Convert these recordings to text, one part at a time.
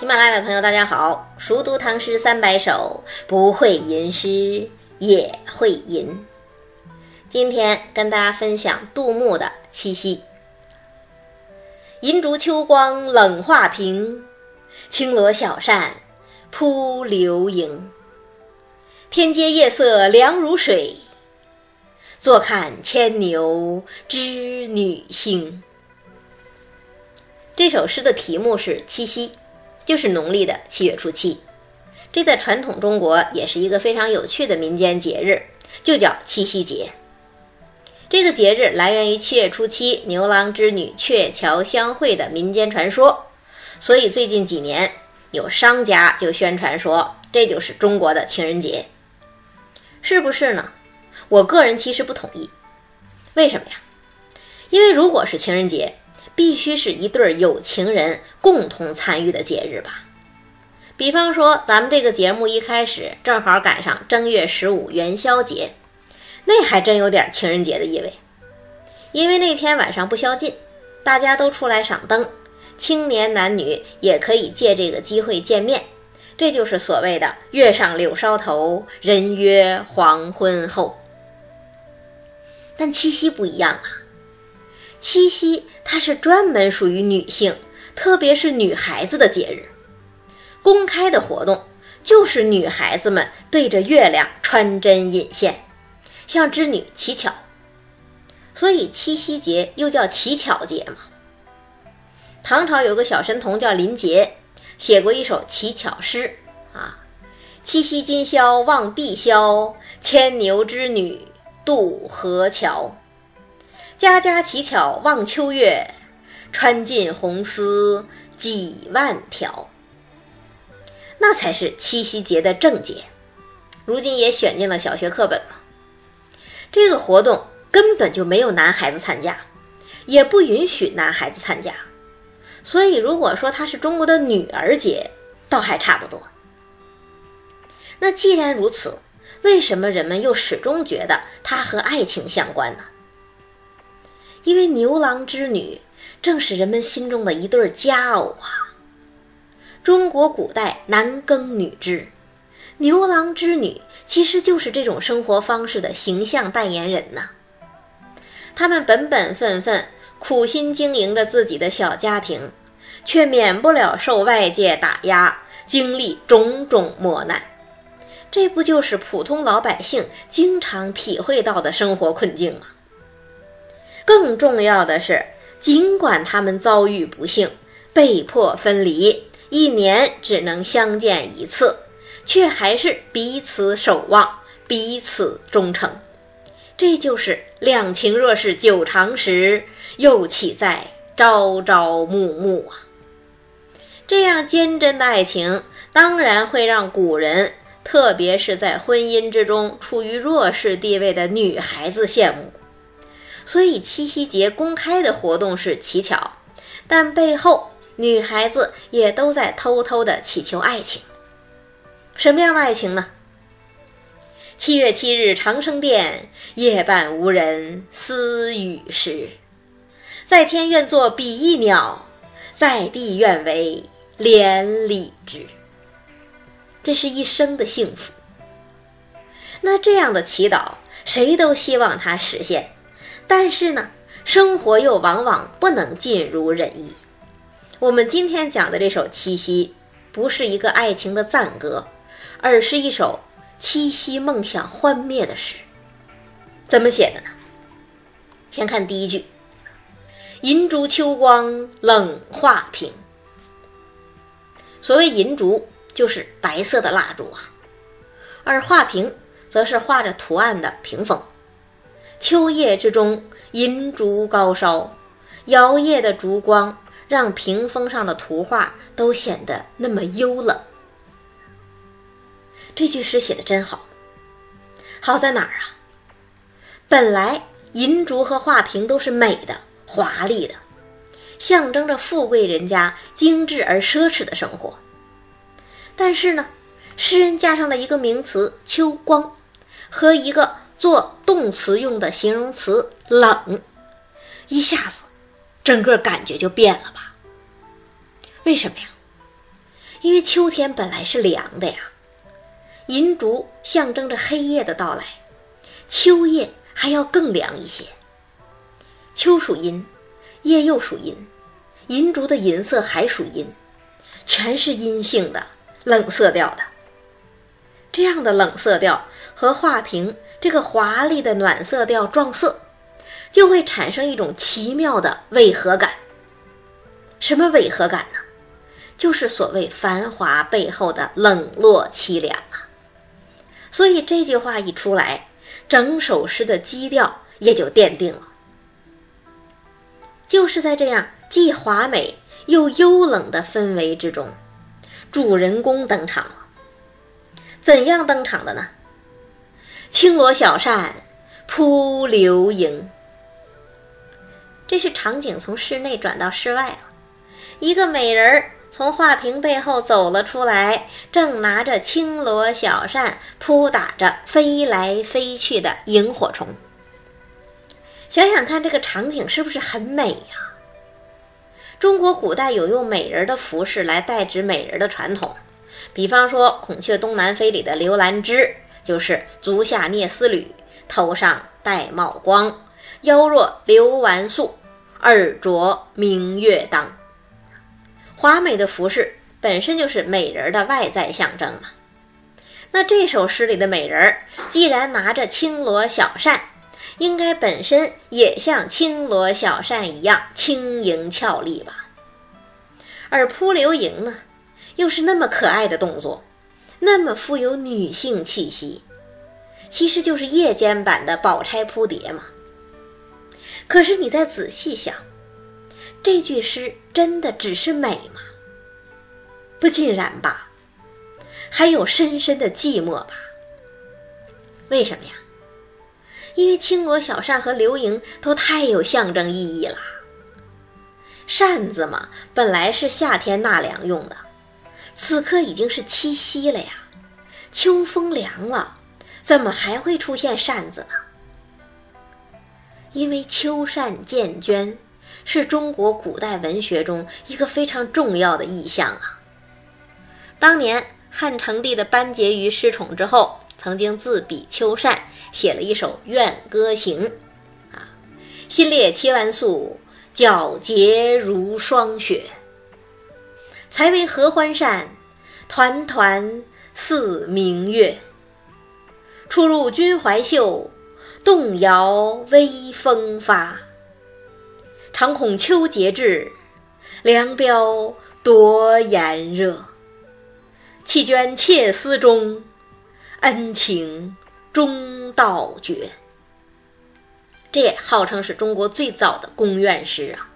喜马拉雅的朋友，大家好！熟读唐诗三百首，不会吟诗也会吟。今天跟大家分享杜牧的《七夕》：银烛秋光冷画屏，轻罗小扇扑流萤。天阶夜色凉如水，坐看牵牛织女星。这首诗的题目是七夕。就是农历的七月初七，这在传统中国也是一个非常有趣的民间节日，就叫七夕节。这个节日来源于七月初七牛郎织女鹊桥相会的民间传说，所以最近几年有商家就宣传说这就是中国的情人节，是不是呢？我个人其实不同意，为什么呀？因为如果是情人节。必须是一对有情人共同参与的节日吧？比方说，咱们这个节目一开始正好赶上正月十五元宵节，那还真有点情人节的意味。因为那天晚上不宵禁，大家都出来赏灯，青年男女也可以借这个机会见面，这就是所谓的“月上柳梢头，人约黄昏后”。但七夕不一样啊。七夕，它是专门属于女性，特别是女孩子的节日。公开的活动就是女孩子们对着月亮穿针引线，向织女乞巧。所以七夕节又叫乞巧节嘛。唐朝有个小神童叫林杰，写过一首乞巧诗啊：“七夕今宵望碧霄，牵牛织女渡河桥。”家家乞巧望秋月，穿尽红丝几万条。那才是七夕节的正节，如今也选进了小学课本嘛。这个活动根本就没有男孩子参加，也不允许男孩子参加，所以如果说它是中国的女儿节，倒还差不多。那既然如此，为什么人们又始终觉得它和爱情相关呢？因为牛郎织女正是人们心中的一对佳偶啊。中国古代男耕女织，牛郎织女其实就是这种生活方式的形象代言人呐。他们本本分分、苦心经营着自己的小家庭，却免不了受外界打压，经历种种磨难。这不就是普通老百姓经常体会到的生活困境吗？更重要的是，尽管他们遭遇不幸，被迫分离，一年只能相见一次，却还是彼此守望，彼此忠诚。这就是两情若是久长时，又岂在朝朝暮暮啊！这样坚贞的爱情，当然会让古人，特别是在婚姻之中处于弱势地位的女孩子羡慕。所以七夕节公开的活动是乞巧，但背后女孩子也都在偷偷的祈求爱情。什么样的爱情呢？七月七日长生殿，夜半无人私语时。在天愿作比翼鸟，在地愿为连理枝。这是一生的幸福。那这样的祈祷，谁都希望它实现。但是呢，生活又往往不能尽如人意。我们今天讲的这首《七夕》，不是一个爱情的赞歌，而是一首七夕梦想幻灭的诗。怎么写的呢？先看第一句：“银烛秋光冷画屏。”所谓银烛，就是白色的蜡烛啊，而画屏则是画着图案的屏风。秋夜之中，银烛高烧，摇曳的烛光让屏风上的图画都显得那么幽冷。这句诗写的真好，好在哪儿啊？本来银烛和画屏都是美的、华丽的，象征着富贵人家精致而奢侈的生活。但是呢，诗人加上了一个名词“秋光”和一个。做动词用的形容词“冷”，一下子，整个感觉就变了吧？为什么呀？因为秋天本来是凉的呀。银烛象征着黑夜的到来，秋夜还要更凉一些。秋属阴，夜又属阴，银烛的银色还属阴，全是阴性的冷色调的。这样的冷色调和画屏这个华丽的暖色调撞色，就会产生一种奇妙的违和感。什么违和感呢？就是所谓繁华背后的冷落凄凉啊。所以这句话一出来，整首诗的基调也就奠定了。就是在这样既华美又幽冷的氛围之中，主人公登场了。怎样登场的呢？轻罗小扇扑流萤。这是场景从室内转到室外了，一个美人儿从画屏背后走了出来，正拿着轻罗小扇扑打着飞来飞去的萤火虫。想想看，这个场景是不是很美呀？中国古代有用美人的服饰来代指美人的传统。比方说，《孔雀东南飞》里的刘兰芝就是足下蹑丝履，头上戴帽光，腰若流纨素，耳着明月当。华美的服饰本身就是美人的外在象征嘛。那这首诗里的美人既然拿着青罗小扇，应该本身也像青罗小扇一样轻盈俏丽吧？而扑流萤呢？又是那么可爱的动作，那么富有女性气息，其实就是夜间版的宝钗扑蝶嘛。可是你再仔细想，这句诗真的只是美吗？不尽然吧，还有深深的寂寞吧。为什么呀？因为青罗小扇和流萤都太有象征意义了。扇子嘛，本来是夏天纳凉用的。此刻已经是七夕了呀，秋风凉了，怎么还会出现扇子呢？因为秋扇见鹃是中国古代文学中一个非常重要的意象啊。当年汉成帝的班婕妤失宠之后，曾经自比秋扇，写了一首《怨歌行》啊：“心裂千万宿，皎洁如霜雪。”才为合欢扇，团团似明月。出入君怀袖，动摇微风发。常恐秋节至，凉飙夺炎热。弃捐妾思中，恩情终道绝。这也号称是中国最早的宫怨诗啊。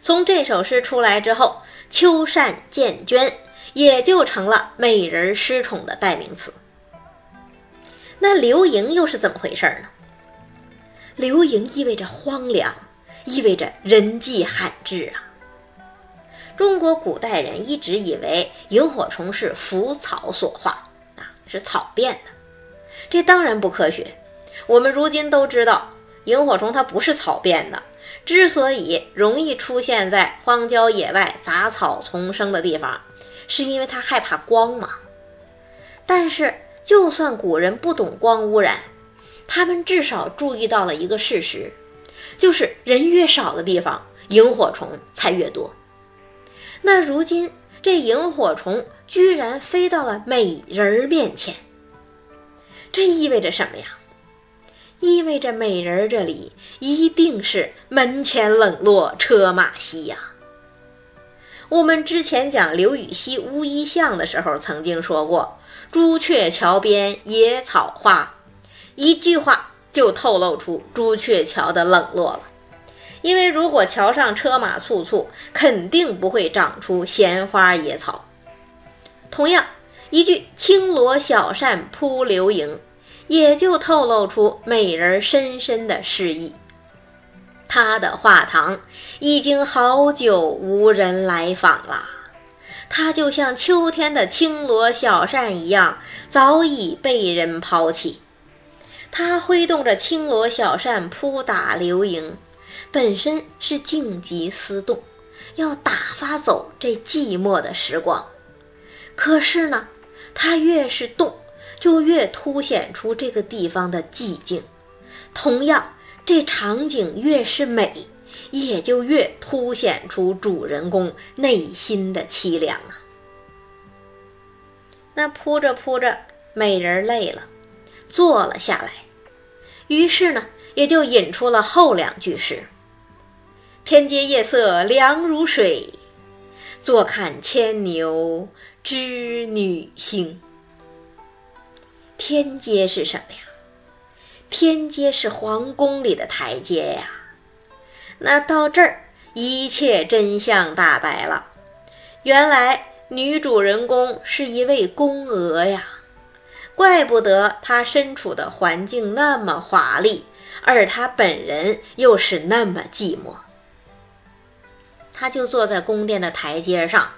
从这首诗出来之后。秋扇见鹃，也就成了美人失宠的代名词。那流萤又是怎么回事呢？流萤意味着荒凉，意味着人迹罕至啊。中国古代人一直以为萤火虫是腐草所化啊，是草变的，这当然不科学。我们如今都知道，萤火虫它不是草变的。之所以容易出现在荒郊野外、杂草丛生的地方，是因为它害怕光嘛。但是，就算古人不懂光污染，他们至少注意到了一个事实，就是人越少的地方，萤火虫才越多。那如今这萤火虫居然飞到了美人面前，这意味着什么呀？意味着美人这里一定是门前冷落车马稀呀。我们之前讲刘禹锡《乌衣巷》的时候，曾经说过“朱雀桥边野草花”，一句话就透露出朱雀桥的冷落了。因为如果桥上车马簇簇，肯定不会长出闲花野草。同样，一句“轻罗小扇扑流萤”。也就透露出美人深深的诗意。她的画堂已经好久无人来访了，她就像秋天的青罗小扇一样，早已被人抛弃。她挥动着青罗小扇扑打流萤，本身是静极思动，要打发走这寂寞的时光，可是呢，它越是动，就越凸显出这个地方的寂静。同样，这场景越是美，也就越凸显出主人公内心的凄凉啊。那铺着铺着，美人累了，坐了下来，于是呢，也就引出了后两句诗：“天阶夜色凉如水，坐看牵牛织女星。”天阶是什么呀？天阶是皇宫里的台阶呀。那到这儿，一切真相大白了，原来。女主人公是一位宫娥呀，怪不得她身处的环境那么华丽，而她本人又是那么寂寞。她就坐在宫殿的台阶上，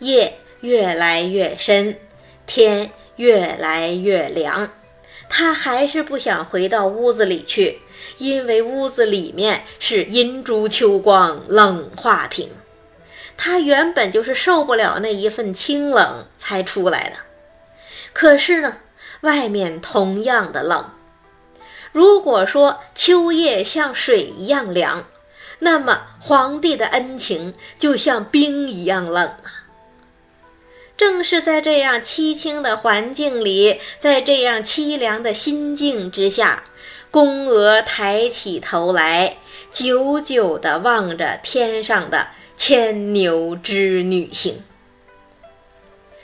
夜越来越深，天越来越凉，他还是不想回到屋子里去，因为屋子里面是银烛秋光，冷画屏。他原本就是受不了那一份清冷才出来的，可是呢，外面同样的冷。如果说秋夜像水一样凉，那么皇帝的恩情就像冰一样冷啊。正是在这样凄清的环境里，在这样凄凉的心境之下，宫娥抬起头来，久久地望着天上的。牵牛织女星，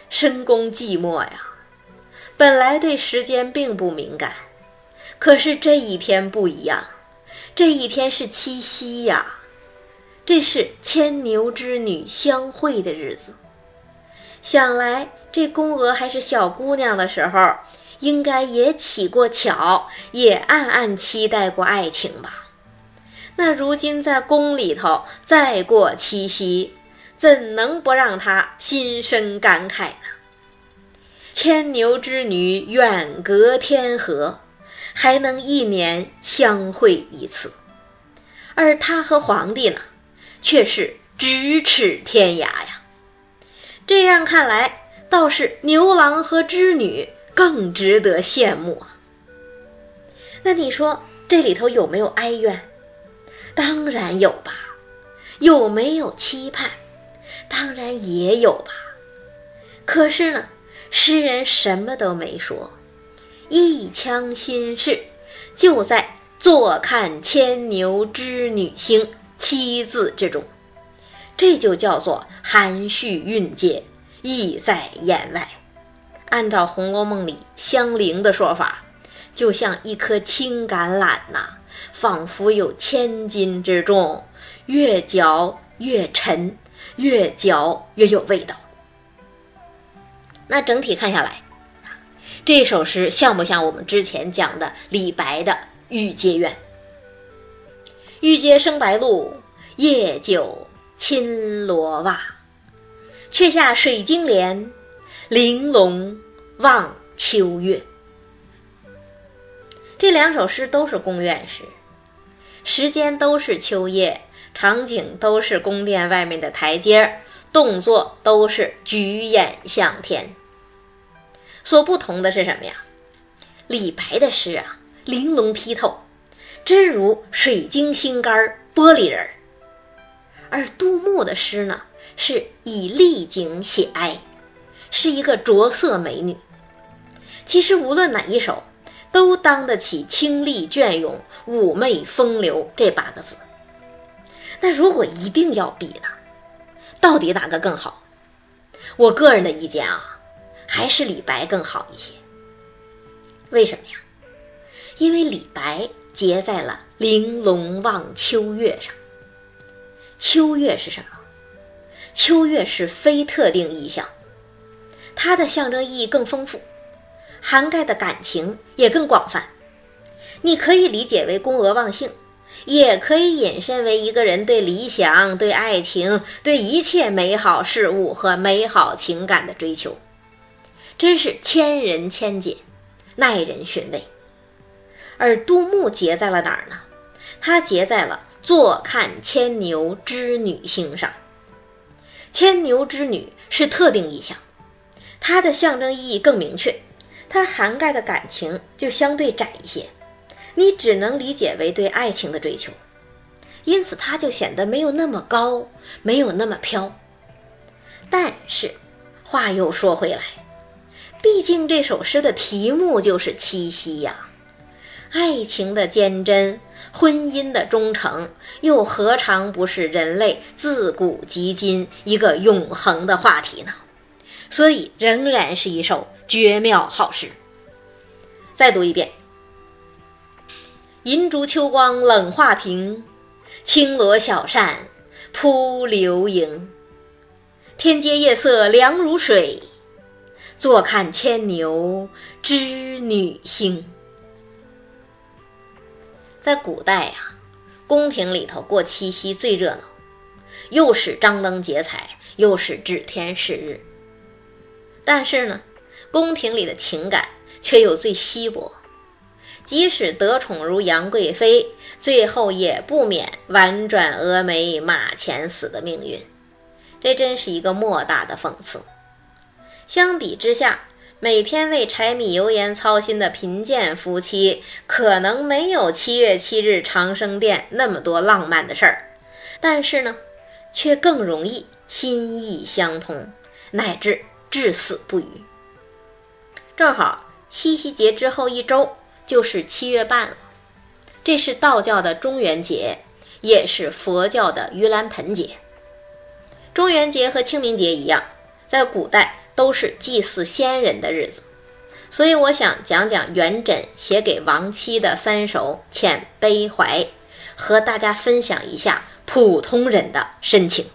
深宫寂寞呀。本来对时间并不敏感，可是这一天不一样，这一天是七夕呀，这是牵牛织女相会的日子。想来这宫娥还是小姑娘的时候，应该也起过巧，也暗暗期待过爱情吧。那如今在宫里头再过七夕，怎能不让她心生感慨呢？牵牛织女远隔天河，还能一年相会一次，而他和皇帝呢，却是咫尺天涯呀。这样看来，倒是牛郎和织女更值得羡慕啊。那你说这里头有没有哀怨？当然有吧，有没有期盼？当然也有吧。可是呢，诗人什么都没说，一腔心事就在“坐看牵牛织女星”七字之中，这就叫做含蓄蕴藉，意在言外。按照《红楼梦》里香菱的说法，就像一颗青橄榄呐。仿佛有千斤之重，越嚼越沉，越嚼越有味道。那整体看下来，这首诗像不像我们之前讲的李白的《玉阶怨》？玉阶生白露，夜久青罗袜。却下水晶帘，玲珑望秋月。这两首诗都是宫苑诗，时间都是秋夜，场景都是宫殿外面的台阶，动作都是举眼向天。所不同的是什么呀？李白的诗啊，玲珑剔透，真如水晶心肝儿玻璃人儿；而杜牧的诗呢，是以丽景写哀，是一个着色美女。其实无论哪一首。都当得起“清丽隽永、妩媚风流”这八个字。那如果一定要比呢？到底哪个更好？我个人的意见啊，还是李白更好一些。为什么呀？因为李白结在了“玲珑望秋月”上。秋月是什么？秋月是非特定意象，它的象征意义更丰富。涵盖的感情也更广泛，你可以理解为宫娥忘性，也可以引申为一个人对理想、对爱情、对一切美好事物和美好情感的追求，真是千人千解，耐人寻味。而杜牧结在了哪儿呢？他结在了“坐看牵牛织女星”上。牵牛织女是特定意象。它的象征意义更明确，它涵盖的感情就相对窄一些，你只能理解为对爱情的追求，因此它就显得没有那么高，没有那么飘。但是话又说回来，毕竟这首诗的题目就是七夕呀，爱情的坚贞，婚姻的忠诚，又何尝不是人类自古及今一个永恒的话题呢？所以仍然是一首绝妙好诗。再读一遍：银烛秋光冷画屏，轻罗小扇扑流萤。天阶夜色凉如水，坐看牵牛织女星。在古代呀，宫廷里头过七夕最热闹，又是张灯结彩，又是指天誓日。但是呢，宫廷里的情感却又最稀薄，即使得宠如杨贵妃，最后也不免婉转蛾眉、马前死的命运。这真是一个莫大的讽刺。相比之下，每天为柴米油盐操心的贫贱夫妻，可能没有七月七日长生殿那么多浪漫的事儿，但是呢，却更容易心意相通，乃至至死不渝。正好七夕节之后一周就是七月半了，这是道教的中元节，也是佛教的盂兰盆节。中元节和清明节一样，在古代都是祭祀先人的日子，所以我想讲讲元稹写给亡妻的三首遣悲怀，和大家分享一下普通人的深情。